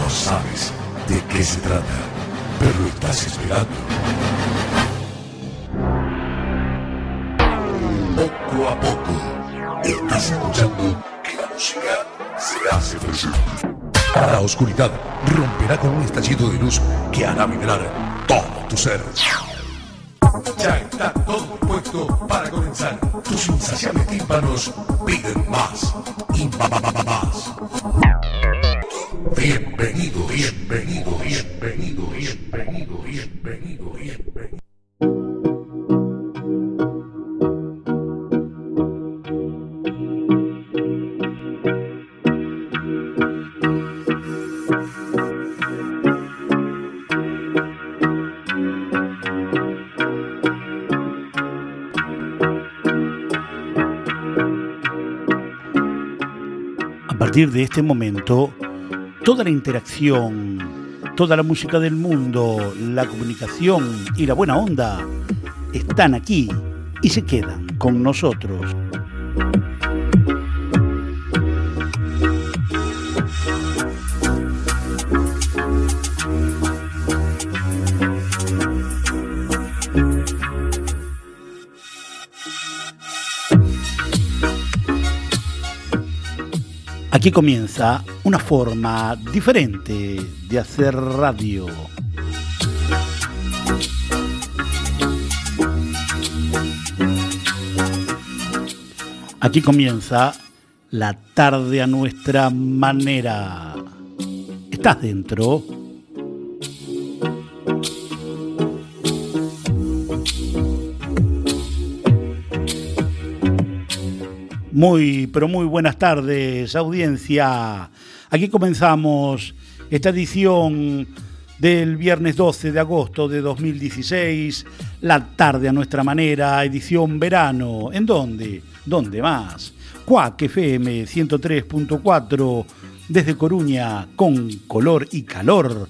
No sabes de qué se trata, pero estás esperando. Poco a poco, estás escuchando que la música se hace presente. La oscuridad romperá con un estallido de luz que hará vibrar todo tu ser. Ya está todo puesto para comenzar. Tus insaciables tímpanos piden más y más. Bienvenido, bienvenido, bienvenido, bienvenido, bienvenido, bienvenido. A partir de este momento, toda la interacción, toda la música del mundo, la comunicación y la buena onda están aquí y se quedan con nosotros. Aquí comienza una forma diferente de hacer radio. Aquí comienza la tarde a nuestra manera. ¿Estás dentro? Muy, pero muy buenas tardes, audiencia. Aquí comenzamos esta edición del viernes 12 de agosto de 2016, la tarde a nuestra manera, edición verano. ¿En dónde? ¿Dónde más? Cuac FM 103.4 desde Coruña, con color y calor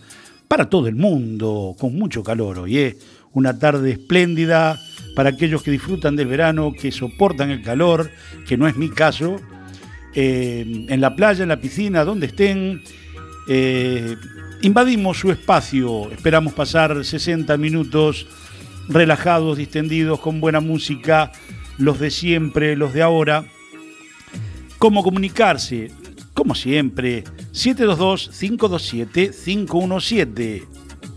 para todo el mundo, con mucho calor hoy, ¿eh? Una tarde espléndida para aquellos que disfrutan del verano, que soportan el calor, que no es mi caso, eh, en la playa, en la piscina, donde estén. eh, invadimos su espacio, esperamos pasar 60 minutos relajados, distendidos, con buena música, los de siempre, los de ahora. ¿Cómo comunicarse? Como siempre, 722-527-517.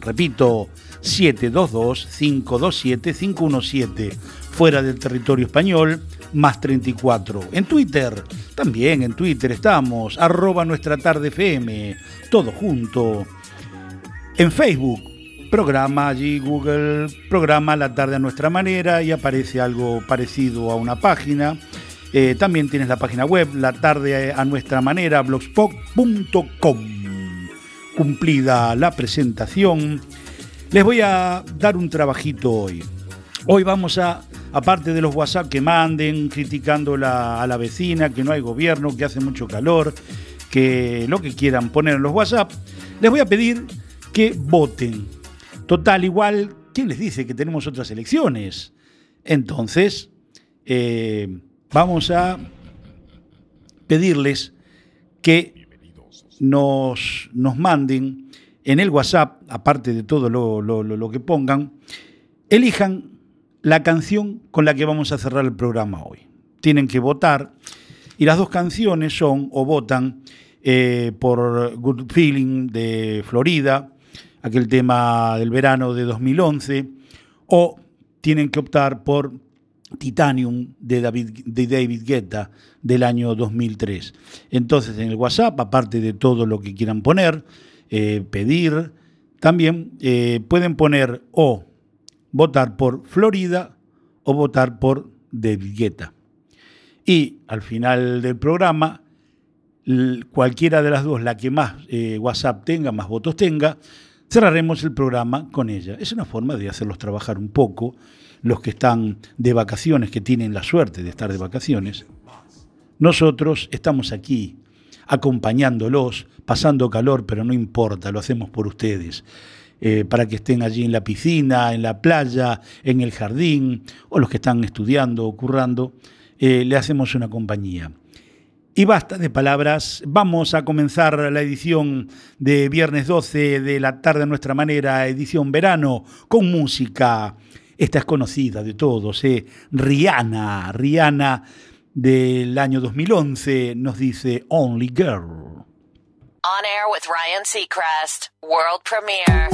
Repito, 722-527-517. Fuera del territorio español, más 34. En Twitter, también en Twitter estamos, arroba nuestra tarde FM, todo junto. En Facebook, programa allí Google, programa La tarde a nuestra manera y aparece algo parecido a una página. Eh, también tienes la página web, la tarde a nuestra manera, blogspot.com. Cumplida la presentación, les voy a dar un trabajito hoy. Hoy vamos a, aparte de los WhatsApp que manden, criticando a la vecina, que no hay gobierno, que hace mucho calor, que lo que quieran poner en los WhatsApp, les voy a pedir que voten. Total, igual, ¿quién les dice que tenemos otras elecciones? Entonces, eh, vamos a pedirles que nos, nos manden en el WhatsApp, aparte de todo lo- lo- lo que pongan, elijan la canción con la que vamos a cerrar el programa hoy. Tienen que votar y las dos canciones son o votan eh, por Good Feeling de Florida, aquel tema del verano de 2011, o tienen que optar por Titanium de David, de David Guetta del año 2003. Entonces en el WhatsApp, aparte de todo lo que quieran poner, eh, pedir, también eh, pueden poner o votar por Florida o votar por David Guetta. Y al final del programa cualquiera de las dos, la que más eh, WhatsApp tenga, más votos tenga, cerraremos el programa con ella. Es una forma de hacerlos trabajar un poco, los que están de vacaciones, que tienen la suerte de estar de vacaciones. Nosotros estamos aquí acompañándolos, pasando calor, pero no importa, lo hacemos por ustedes. Eh, para que estén allí en la piscina, en la playa, en el jardín, o los que están estudiando o currando, eh, le hacemos una compañía. Y basta de palabras, vamos a comenzar la edición de viernes 12 de la tarde a nuestra manera, edición verano, con música. Esta es conocida de todos, ¿eh? Rihanna, Rihanna del año 2011 nos dice Only Girl. On air with Ryan Seacrest, world premiere.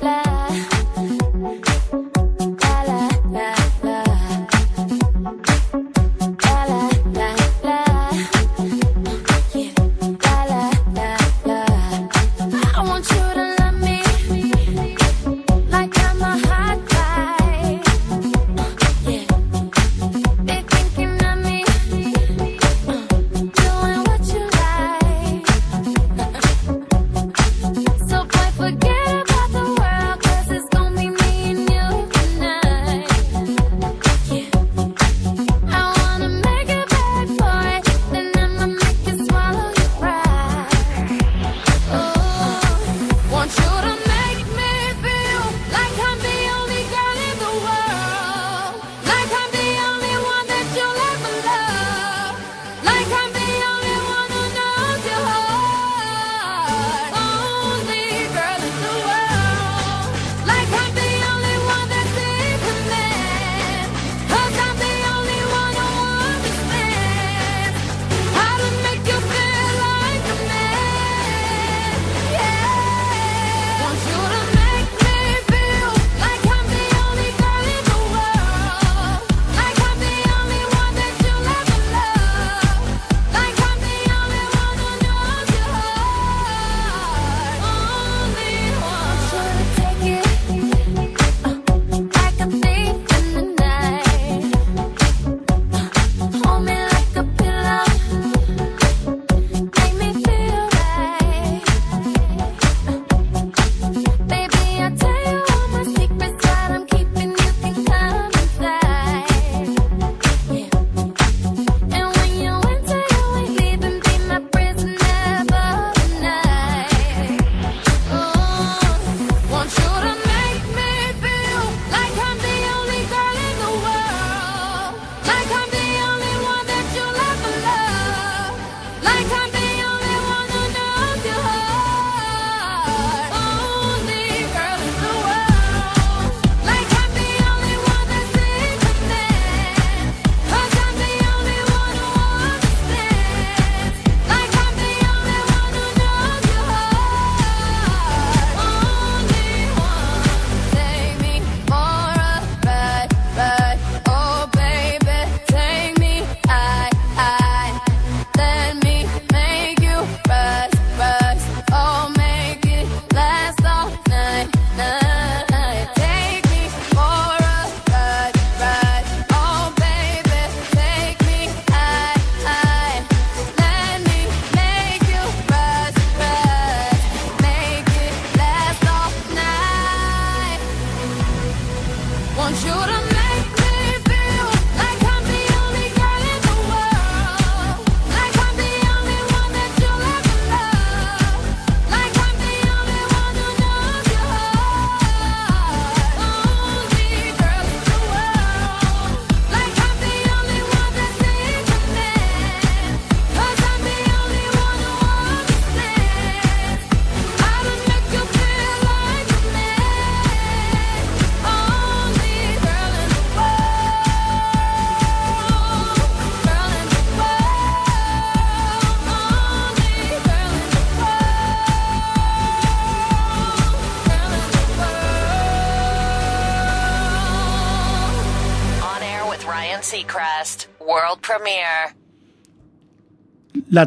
La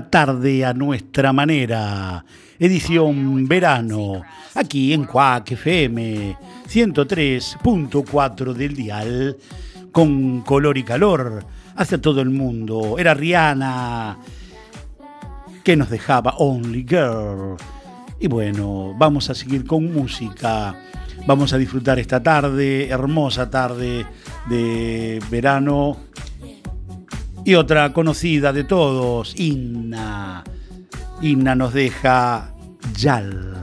tarde a nuestra manera, edición verano, aquí en Cuac FM 103.4 del dial, con color y calor hacia todo el mundo. Era Rihanna que nos dejaba Only Girl. Y bueno, vamos a seguir con música. Vamos a disfrutar esta tarde, hermosa tarde de verano. Y otra conocida de todos, Inna. Inna nos deja Yal.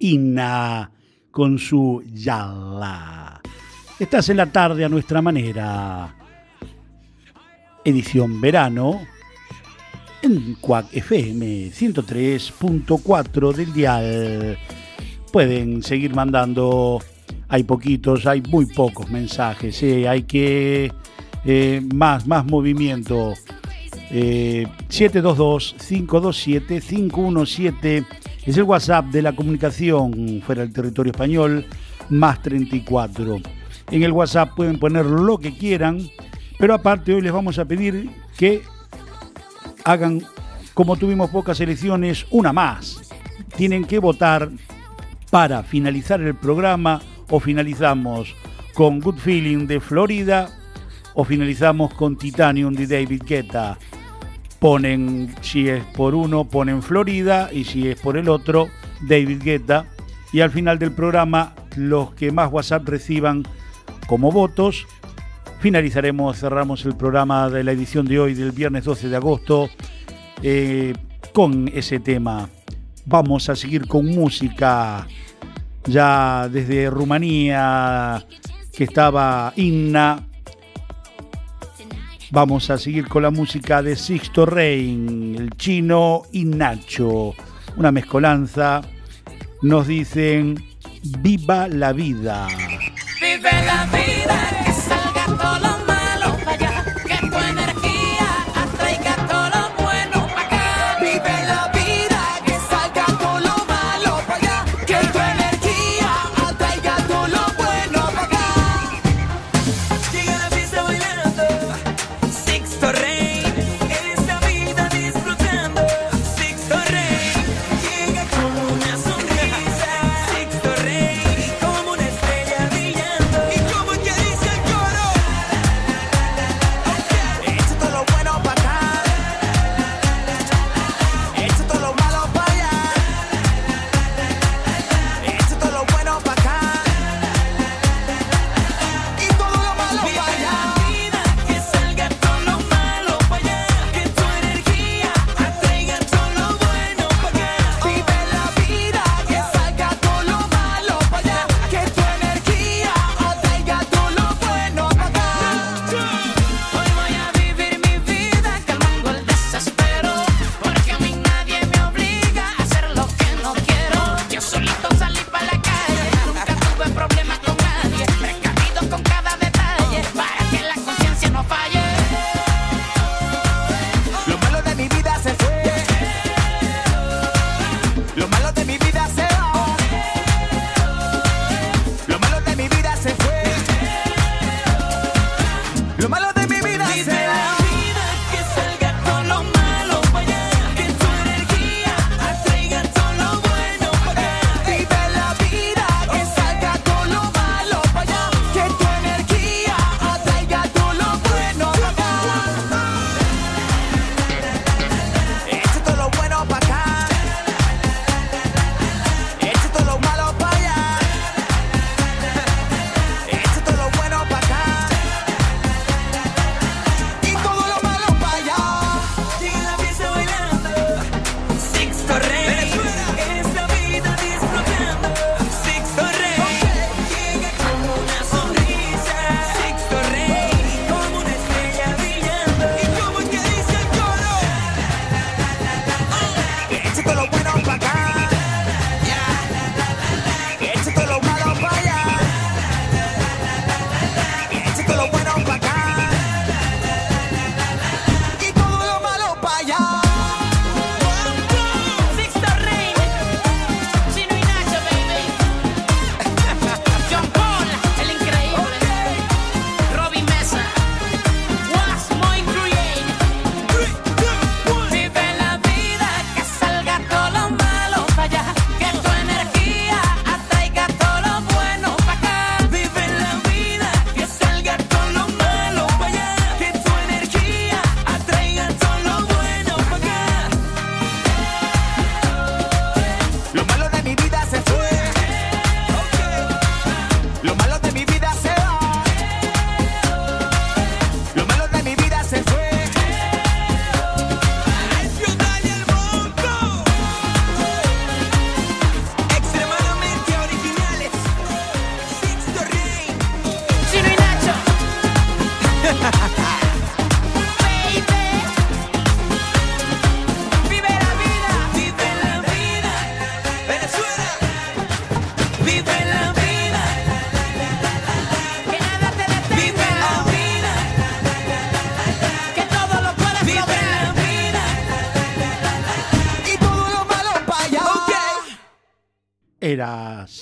Inna con su Yalla. Estás en la tarde a nuestra manera. Edición verano en Cuac FM 103.4 del dial. Pueden seguir mandando, hay poquitos, hay muy pocos mensajes, ¿eh? hay que eh, más, más movimiento. 722-527-517 eh, es el WhatsApp de la comunicación fuera del territorio español, más 34. En el WhatsApp pueden poner lo que quieran, pero aparte hoy les vamos a pedir que hagan, como tuvimos pocas elecciones, una más. Tienen que votar para finalizar el programa o finalizamos con Good Feeling de Florida o finalizamos con Titanium de David Guetta ponen, si es por uno, ponen Florida y si es por el otro, David Guetta. Y al final del programa, los que más WhatsApp reciban como votos, finalizaremos, cerramos el programa de la edición de hoy, del viernes 12 de agosto, eh, con ese tema. Vamos a seguir con música. Ya desde Rumanía, que estaba Inna, Vamos a seguir con la música de Sixto Rein, el chino y Nacho. Una mezcolanza. Nos dicen, viva la vida. Vive la vida,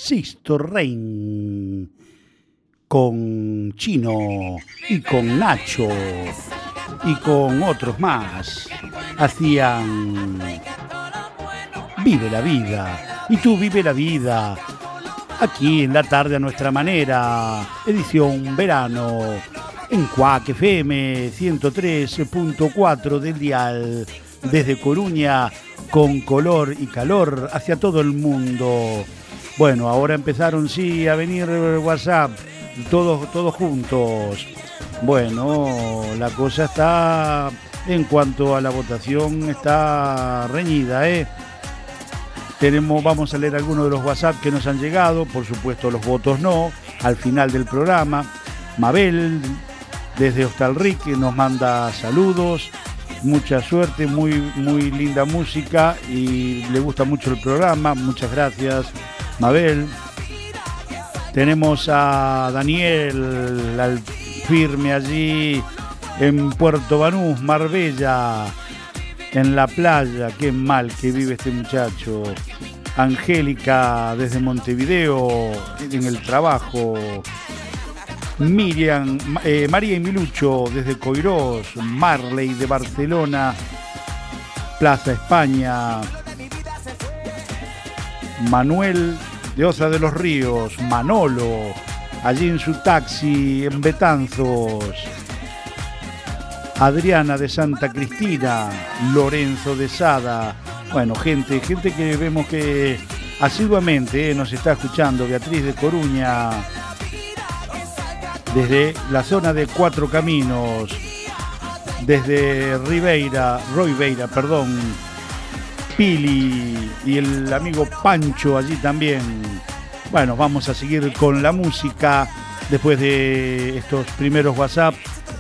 era Sisto Rein con Chino y con Nacho y con otros más. Hacían Vive la vida. Y tú vive la vida. Aquí en la tarde a nuestra manera. Edición verano. En Cuac FM 103.4 del dial. Desde Coruña con color y calor hacia todo el mundo. Bueno, ahora empezaron sí a venir WhatsApp, todos, todos juntos. Bueno, la cosa está, en cuanto a la votación, está reñida, ¿eh? Tenemos, vamos a leer algunos de los WhatsApp que nos han llegado, por supuesto los votos no, al final del programa. Mabel, desde Hostalric, nos manda saludos mucha suerte, muy, muy linda música y le gusta mucho el programa. Muchas gracias, Mabel. Tenemos a Daniel al firme allí en Puerto Banús, Marbella, en la playa. Qué mal que vive este muchacho. Angélica desde Montevideo, en el trabajo. Miriam, eh, María y Milucho desde Coirós, Marley de Barcelona, Plaza España, Manuel de Osa de los Ríos, Manolo, allí en su taxi en Betanzos, Adriana de Santa Cristina, Lorenzo de Sada, bueno, gente, gente que vemos que asiduamente eh, nos está escuchando, Beatriz de Coruña, desde la zona de Cuatro Caminos, desde Ribeira, Roibeira, perdón, Pili y el amigo Pancho allí también. Bueno, vamos a seguir con la música después de estos primeros WhatsApp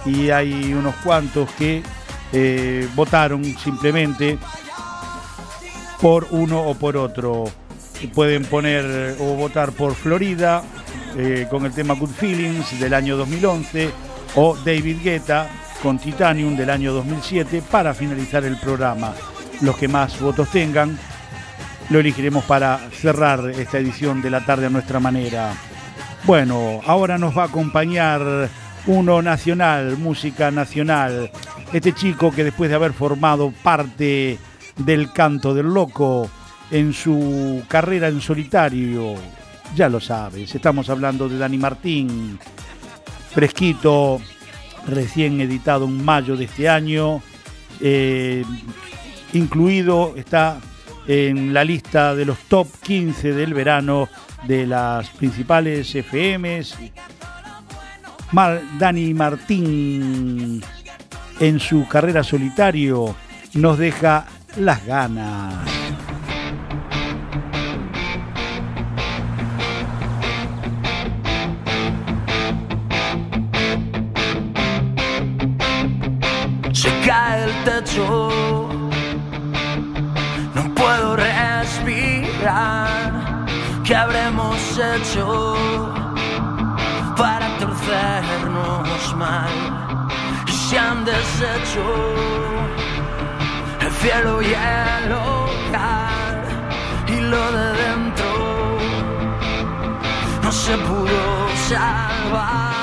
y hay unos cuantos que eh, votaron simplemente por uno o por otro. Pueden poner o votar por Florida eh, con el tema Good Feelings del año 2011 o David Guetta con Titanium del año 2007 para finalizar el programa. Los que más votos tengan lo elegiremos para cerrar esta edición de la tarde a nuestra manera. Bueno, ahora nos va a acompañar uno nacional, música nacional. Este chico que después de haber formado parte del canto del loco en su carrera en solitario, ya lo sabes, estamos hablando de Dani Martín, fresquito, recién editado en mayo de este año, eh, incluido, está en la lista de los top 15 del verano de las principales FMs. Dani Martín en su carrera solitario nos deja las ganas. Se cae el techo, respirar. ¿Qué habremos hecho para torcernos mal? Y se han deshecho el cielo y el hogar y lo de dentro no se pudo salvar.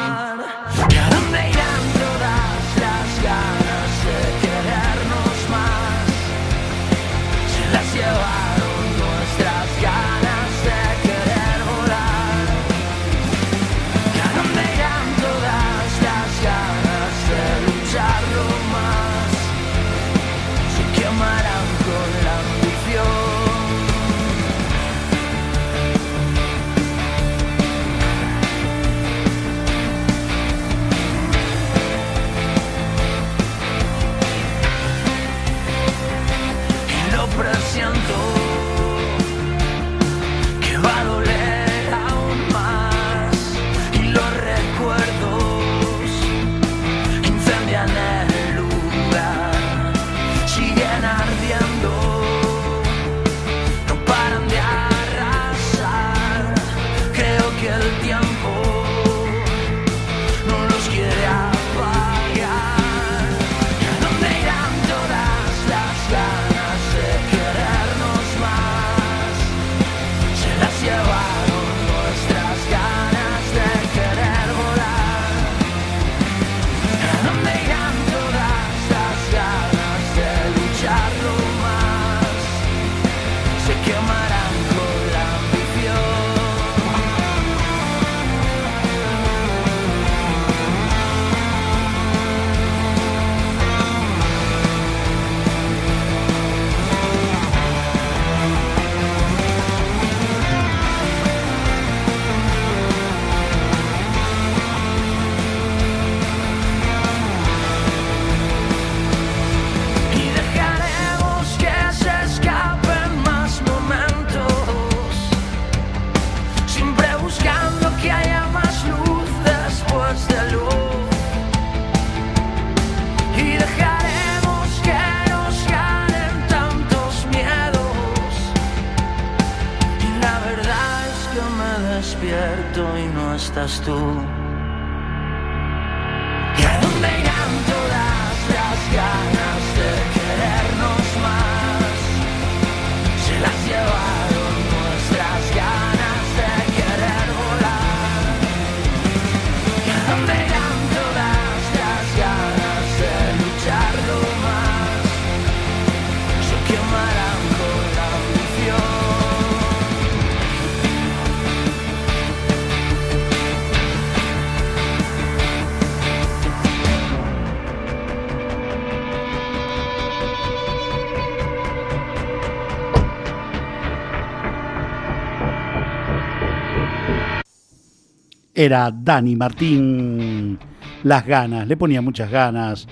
Era Dani Martín. Las ganas, le ponía muchas ganas,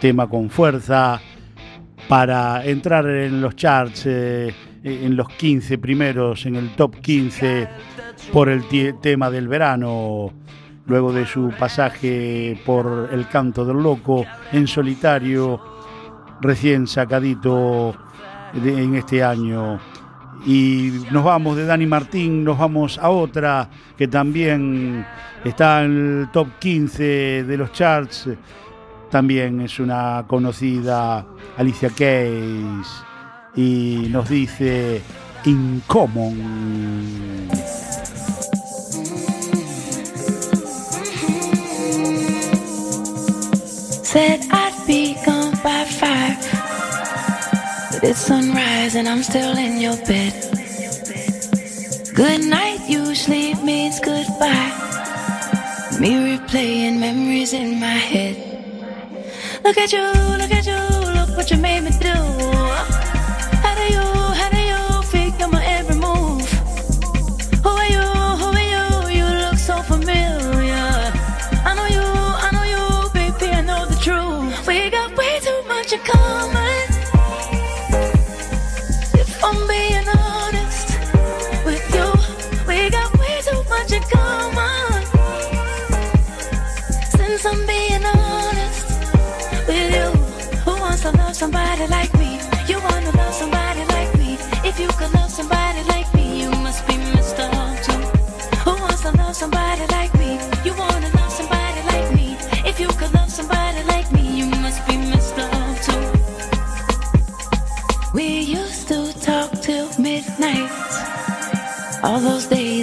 tema con fuerza para entrar en los charts, eh, en los 15 primeros, en el top 15 por el tema del verano, luego de su pasaje por El Canto del Loco en solitario, recién sacadito en este año y nos vamos de Dani Martín, nos vamos a otra que también está en el top 15 de los charts. También es una conocida Alicia Keys y nos dice Incommon. Said I'd be gone by. It's sunrise and I'm still in your bed. Good night usually means goodbye. Me replaying memories in my head. Look at you, look at you, look what you made me do. How do you, how do you figure my every move? Who are you, who are you? You look so familiar. I know you, I know you, baby, I know the truth. We got way too much in common.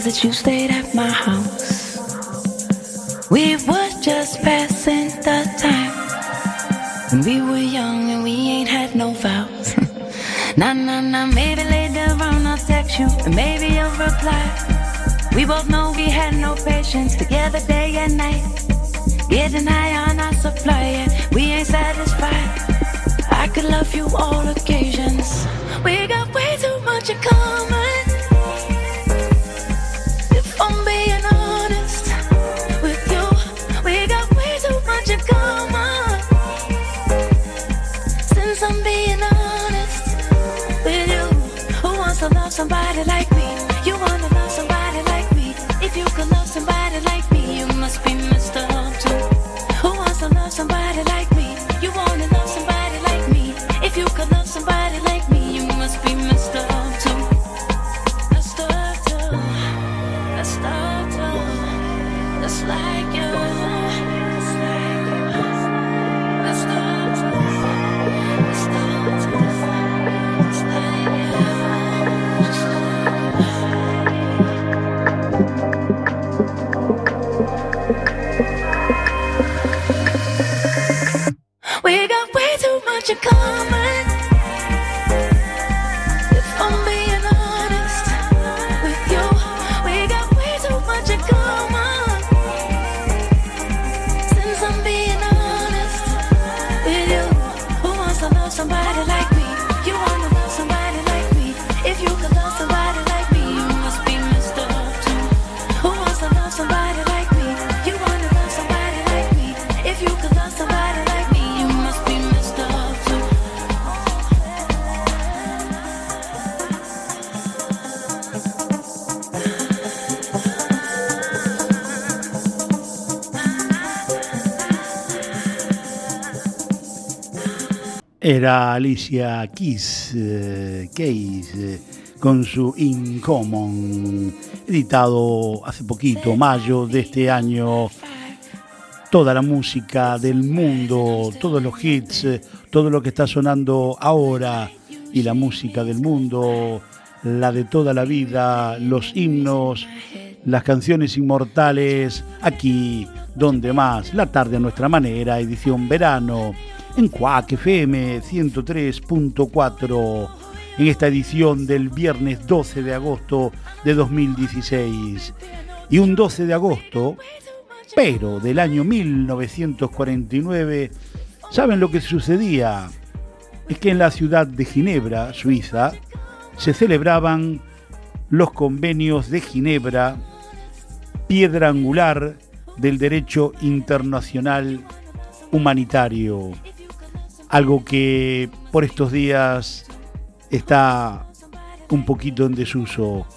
Days that you stayed at my house. We were just passing the time. When we were young and we ain't had no vows. nah, nah, nah, maybe later on I'll text you and maybe you'll reply. We both know we had no patience together day and night. Getting high on our supply, and we ain't satisfied. I could love you all occasions. We got way too much in common. You. Era Alicia Keys, eh, Keys eh, con su In Common editado hace poquito, mayo de este año. Toda la música del mundo, todos los hits, eh, todo lo que está sonando ahora y la música del mundo, la de toda la vida, los himnos, las canciones inmortales, aquí, donde más, la tarde a nuestra manera, edición verano en Cuac FM 103.4 en esta edición del viernes 12 de agosto de 2016. Y un 12 de agosto, pero del año 1949, ¿saben lo que sucedía? Es que en la ciudad de Ginebra, Suiza, se celebraban los convenios de Ginebra, piedra angular del derecho internacional humanitario algo que por estos días está un poquito en desuso,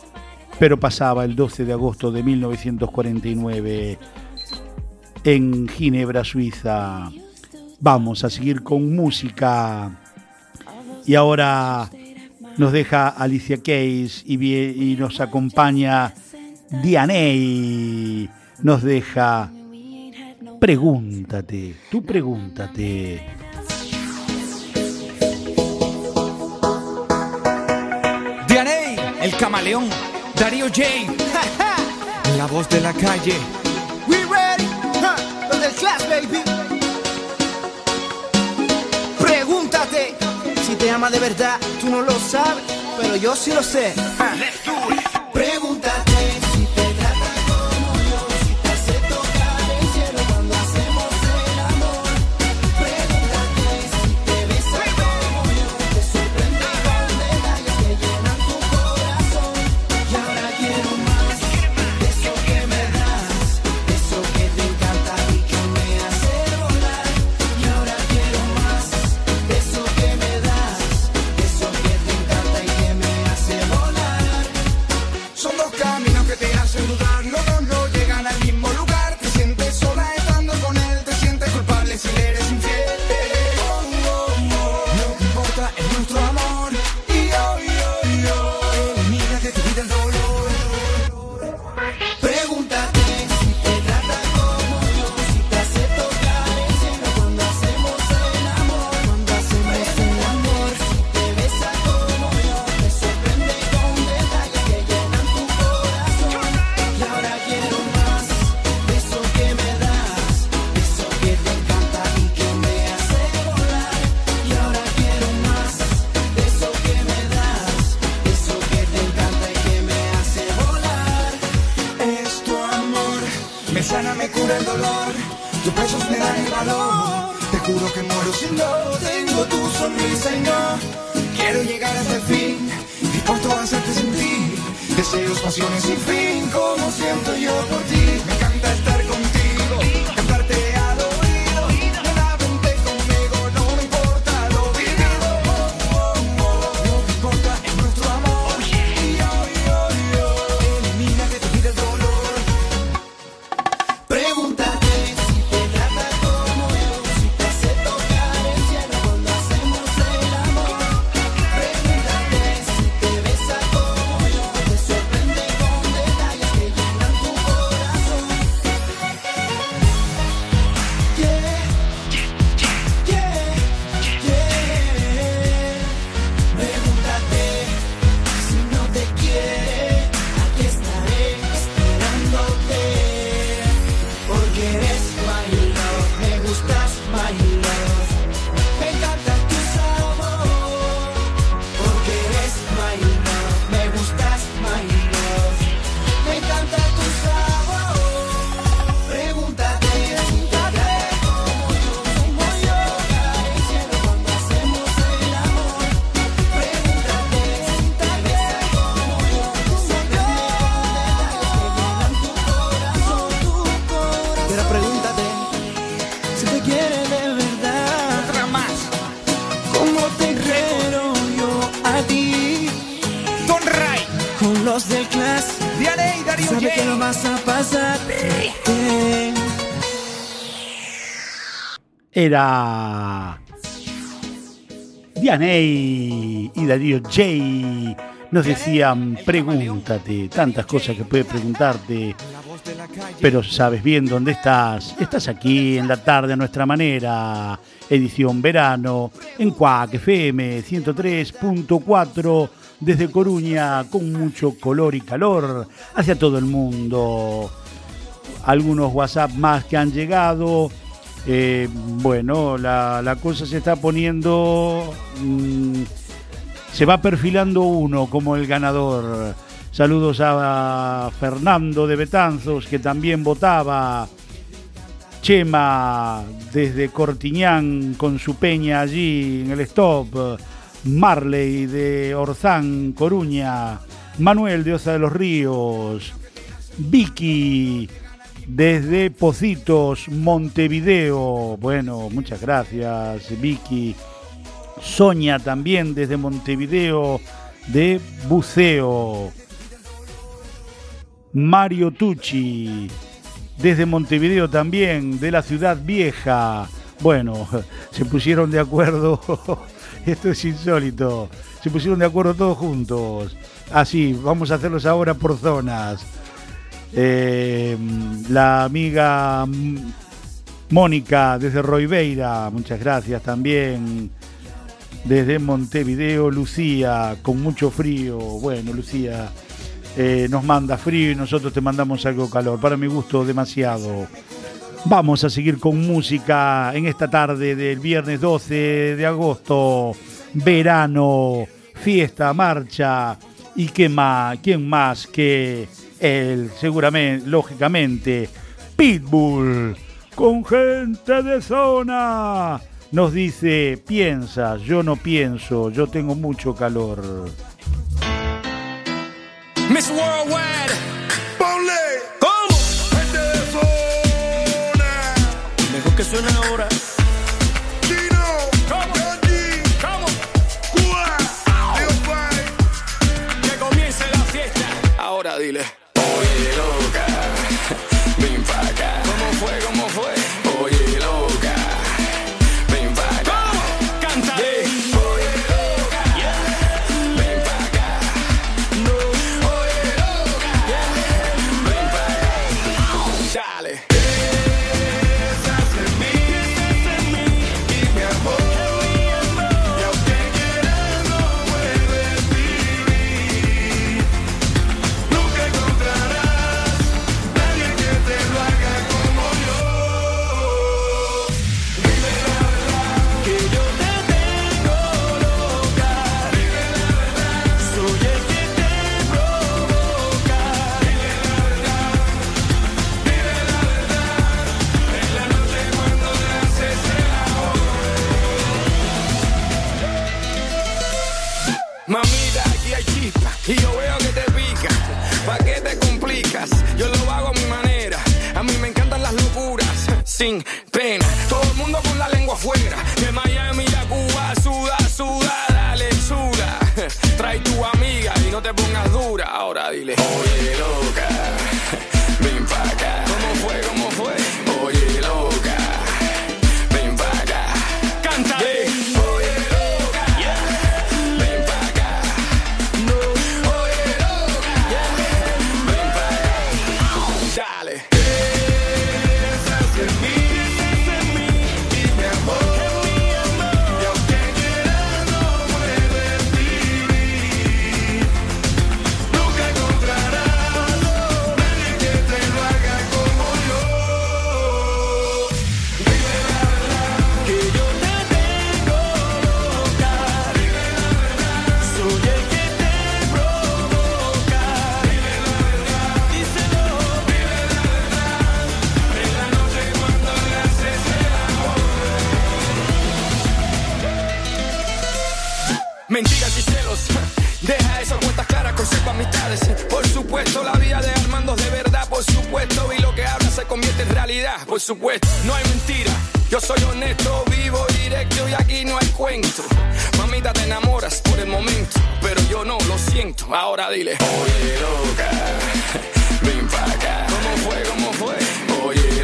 pero pasaba el 12 de agosto de 1949 en Ginebra, Suiza. Vamos a seguir con música y ahora nos deja Alicia Case y, nos acompaña DNA. Nos deja Pregúntate, tú pregúntate. el camaleón, Darío J. la voz de la calle. We ready, huh, los del class, baby. Pregúntate si te ama de verdad, tú no lo sabes, pero yo sí lo sé. Let's do it. era Diane y Darío J. Nos decían, pregúntate tantas cosas que puedes preguntarte, pero sabes bien dónde estás. Estás aquí en la tarde a nuestra manera, edición verano, en Cuac FM 103.4 desde Coruña con mucho color y calor hacia todo el mundo. Algunos WhatsApp más que han llegado, eh, bueno, la, la cosa se está poniendo... mm, se va perfilando uno como el ganador. Saludos a Fernando de Betanzos, que también votaba. Chema desde Cortiñán con su peña allí en el stop. Marley de Orzán, Coruña. Manuel de Osa de los Ríos. Vicky desde Pocitos, Montevideo. Bueno, muchas gracias, Vicky. Sonia también desde Montevideo de buceo. Mario Tucci desde Montevideo también, de la ciudad vieja. Bueno, se pusieron de acuerdo. Esto es insólito. Se pusieron de acuerdo todos juntos. Así, vamos a hacerlos ahora por zonas. Eh, la amiga Mónica desde Roibeira, muchas gracias también. Desde Montevideo, Lucía, con mucho frío. Bueno, Lucía, eh, nos manda frío y nosotros te mandamos algo calor. Para mi gusto, demasiado. Vamos a seguir con música en esta tarde del viernes 12 de agosto. Verano, fiesta, marcha. ¿Y qué más? ¿Quién más que él? Seguramente, lógicamente, Pitbull. Con gente de zona. Nos dice, piensa, yo no pienso, yo tengo mucho calor. Miss Worldwide. Ponle ¿Cómo? gente de zona. Mejor que suene ahora. Chino, ¿Cómo? Por supuesto. Y lo que habla se convierte en realidad, por supuesto. No hay mentira. Yo soy honesto, vivo directo y aquí no hay cuento. Mamita, te enamoras por el momento, pero yo no lo siento. Ahora dile, oye loca, ven pa' acá. ¿Cómo fue? ¿Cómo fue? Oye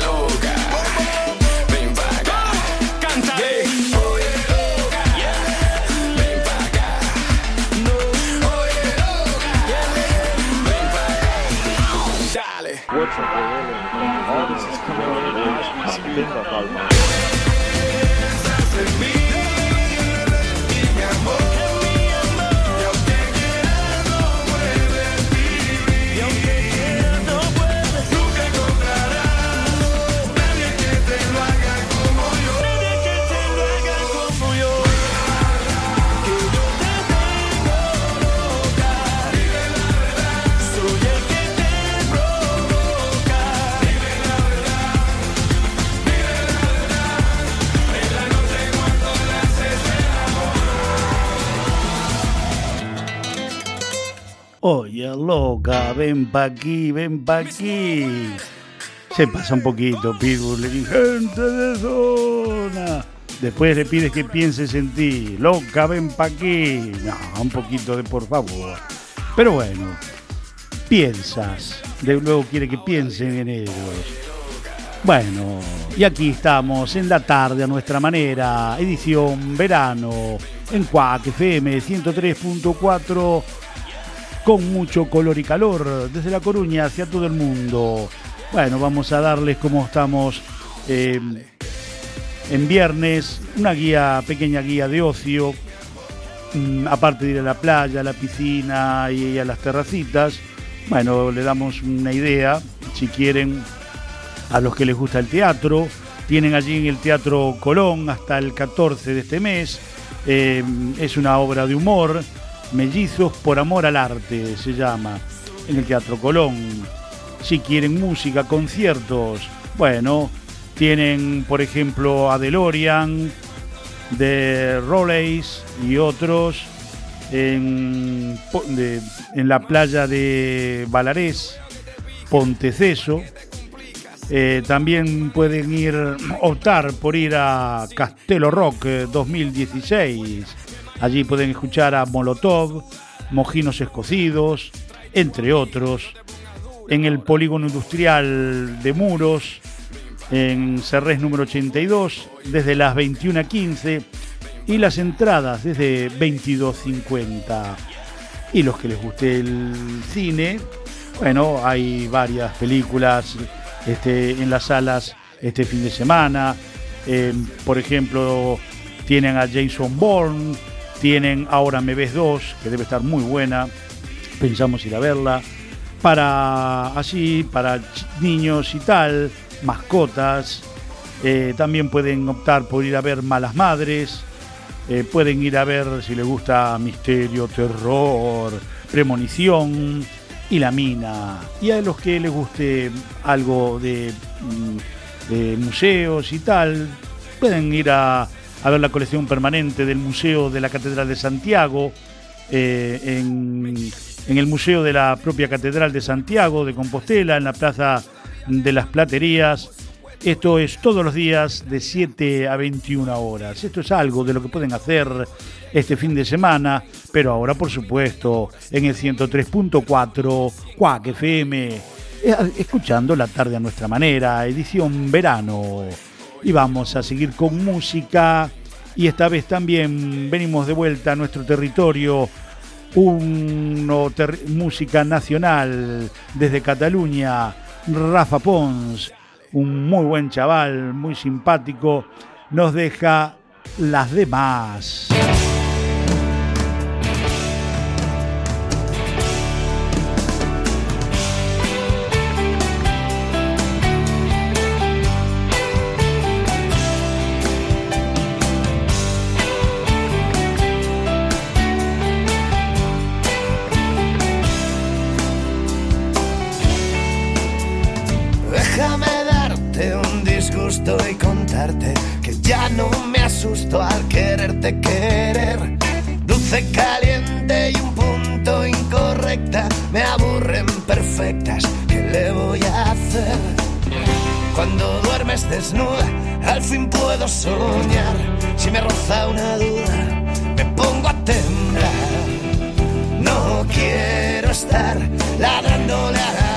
真的发 Loca, ven pa' aquí, ven pa' aquí. Se pasa un poquito, Pitbull. Le dice, gente de zona. Después le pides que pienses en ti. Loca, ven pa' aquí. No, un poquito de por favor. Pero bueno, piensas. De luego quiere que piensen en ellos. Bueno, y aquí estamos en la tarde a nuestra manera, edición verano, en Cuac FM 103.4, con mucho color y calor, desde La Coruña hacia todo el mundo. Bueno, vamos a darles como estamos eh, en viernes, una guía, pequeña guía de ocio, mm, aparte de ir a la playa, a la piscina y a las terracitas. Bueno, le damos una idea, si quieren a los que les gusta el teatro. Tienen allí en el Teatro Colón hasta el 14 de este mes. Eh, es una obra de humor. Mellizos por amor al arte se llama. En el Teatro Colón. Si quieren música, conciertos. Bueno, tienen por ejemplo a DeLorean, de Rolleys y otros en, en la playa de Balarés, Ponteceso. Eh, también pueden ir, optar por ir a Castelo Rock eh, 2016. Allí pueden escuchar a Molotov, Mojinos Escocidos, entre otros. En el polígono industrial de Muros, en Cerrés número 82, desde las 21.15 y las entradas desde 22.50. Y los que les guste el cine, bueno, hay varias películas este, en las salas este fin de semana. Eh, por ejemplo, tienen a Jason Bourne, tienen Ahora me ves 2, que debe estar muy buena. Pensamos ir a verla. Para así, para niños y tal, mascotas. Eh, también pueden optar por ir a ver Malas Madres. Eh, pueden ir a ver si les gusta misterio, terror, premonición y la mina. Y a los que les guste algo de, mm, de museos y tal, pueden ir a, a ver la colección permanente del Museo de la Catedral de Santiago, eh, en, en el Museo de la propia Catedral de Santiago de Compostela, en la Plaza de las Platerías. Esto es todos los días de 7 a 21 horas. Esto es algo de lo que pueden hacer este fin de semana, pero ahora por supuesto en el 103.4 Cuac FM, eh, escuchando la tarde a nuestra manera, edición verano. Y vamos a seguir con música y esta vez también venimos de vuelta a nuestro territorio ter- música nacional desde Cataluña, Rafa Pons, un muy buen chaval, muy simpático, nos deja las demás. Y contarte que ya no me asusto al quererte querer. Dulce, caliente y un punto incorrecta me aburren perfectas. ¿Qué le voy a hacer? Cuando duermes desnuda, al fin puedo soñar. Si me roza una duda, me pongo a temblar. No quiero estar ladrándole a la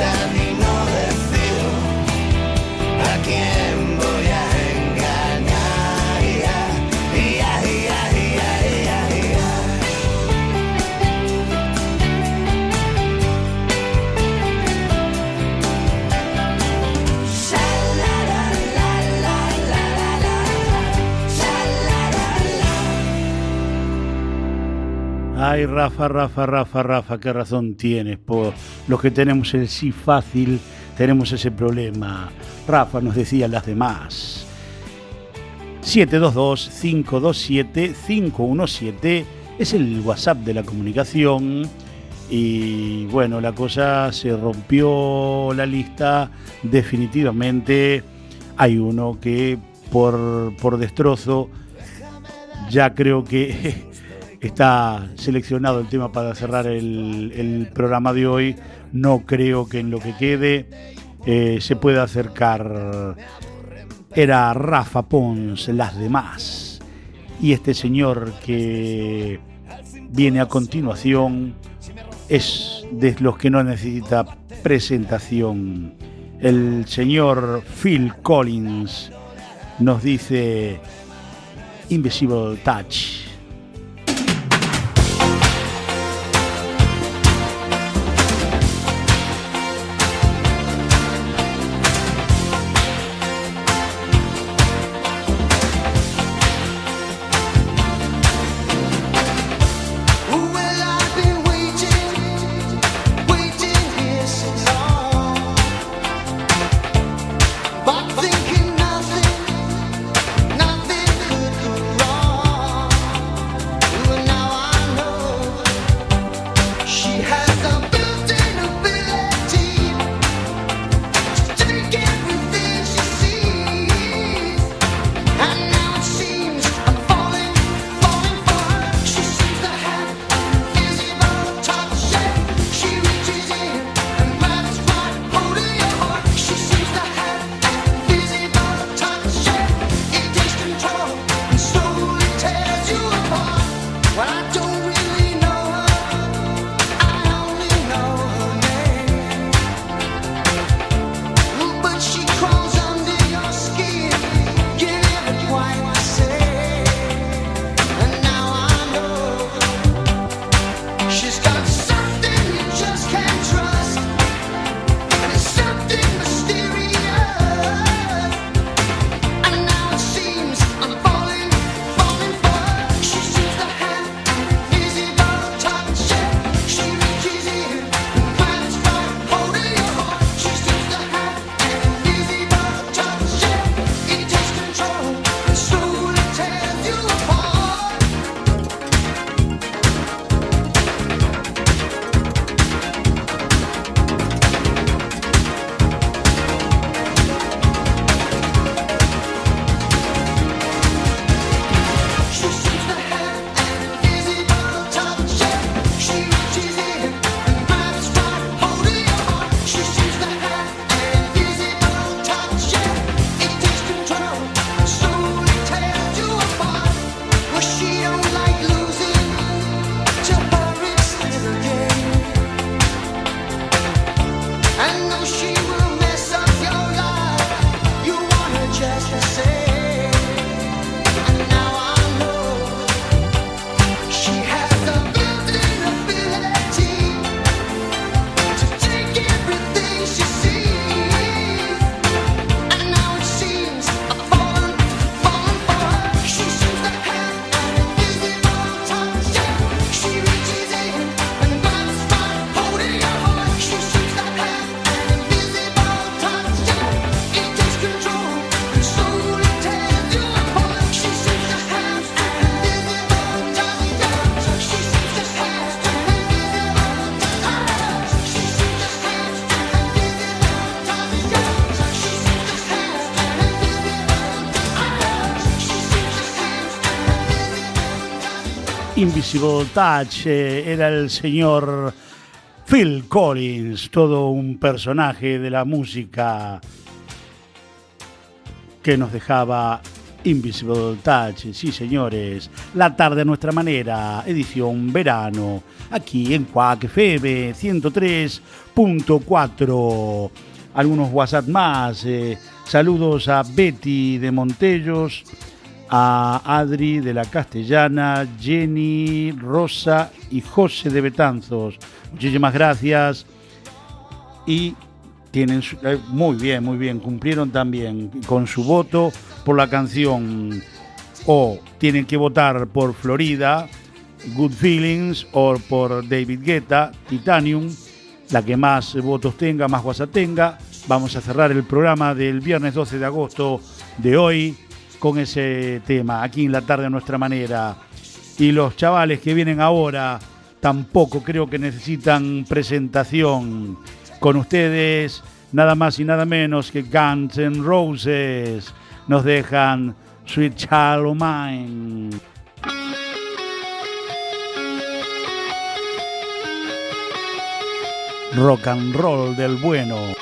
me tientan Ay, Rafa, Rafa, Rafa, Rafa, qué razón tienes. Por los que tenemos el sí fácil, tenemos ese problema. Rafa nos decía las demás. 722-527-517 es el WhatsApp de la comunicación. Y bueno, la cosa se rompió la lista. Definitivamente hay uno que por, por destrozo ya creo que está seleccionado el tema para cerrar el, programa de hoy. No creo que en lo que quede eh, se pueda acercar. Era Rafa Pons, las demás. Y este señor que viene a continuación es de los que no necesita presentación. El señor Phil Collins nos dice Invisible Touch. Invisible Touch eh, era el señor Phil Collins, todo un personaje de la música que nos dejaba Invisible Touch. Sí, señores, la tarde a nuestra manera, edición verano, aquí en Quack FM 103.4. Algunos WhatsApp más. eh, saludos a Betty de Montellos, a Adri de la Castellana, Jenny, Rosa y José de Betanzos. Muchísimas gracias. Y tienen eh, muy bien, muy bien, cumplieron también con su voto por la canción o tienen que votar por Florida, Good Feelings o por David Guetta, Titanium, la que más votos tenga, más WhatsApp tenga. Vamos a cerrar el programa del viernes 12 de agosto de hoy con ese tema, aquí en la tarde a nuestra manera. Y los chavales que vienen ahora tampoco creo que necesitan presentación. Con ustedes, nada más y nada menos que Guns N' Roses nos dejan Sweet Child O' Mine. Rock and roll del bueno.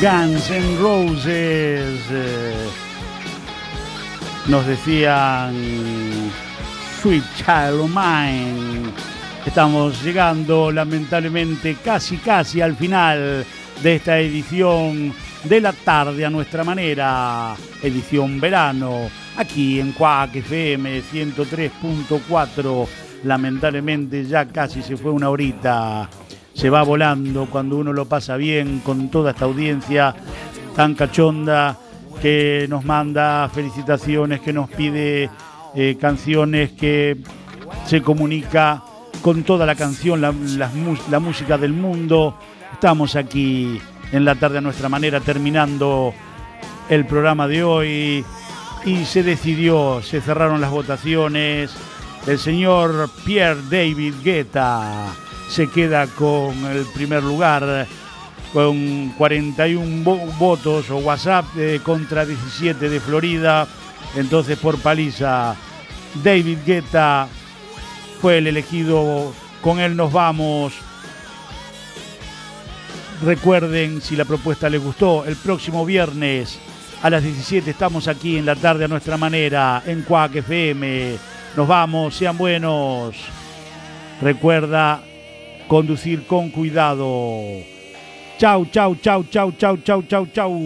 Guns N' Roses. eh, nos decían Sweet Child O' Mine. Estamos llegando lamentablemente casi casi al final de esta edición de la tarde a nuestra manera, edición verano, aquí en Quack FM 103.4. Lamentablemente ya casi se fue una horita. Se va volando cuando uno lo pasa bien con toda esta audiencia tan cachonda que nos manda felicitaciones, que nos pide eh, canciones, que se comunica con toda la canción, la, la música del mundo. Estamos aquí en la tarde a nuestra manera terminando el programa de hoy y se decidió, se cerraron las votaciones. El señor Pierre David Guetta se queda con el primer lugar con 41 vo- votos o WhatsApp contra 17 de Florida. Entonces por paliza David Guetta fue el elegido. Con él nos vamos. Recuerden, si la propuesta les gustó, el próximo viernes a las 17 estamos aquí en la tarde a nuestra manera, en Cuac FM. Nos vamos, sean buenos. Recuerda conducir con cuidado. Chau, chau, chau, chau, chau, chau, chau, chau.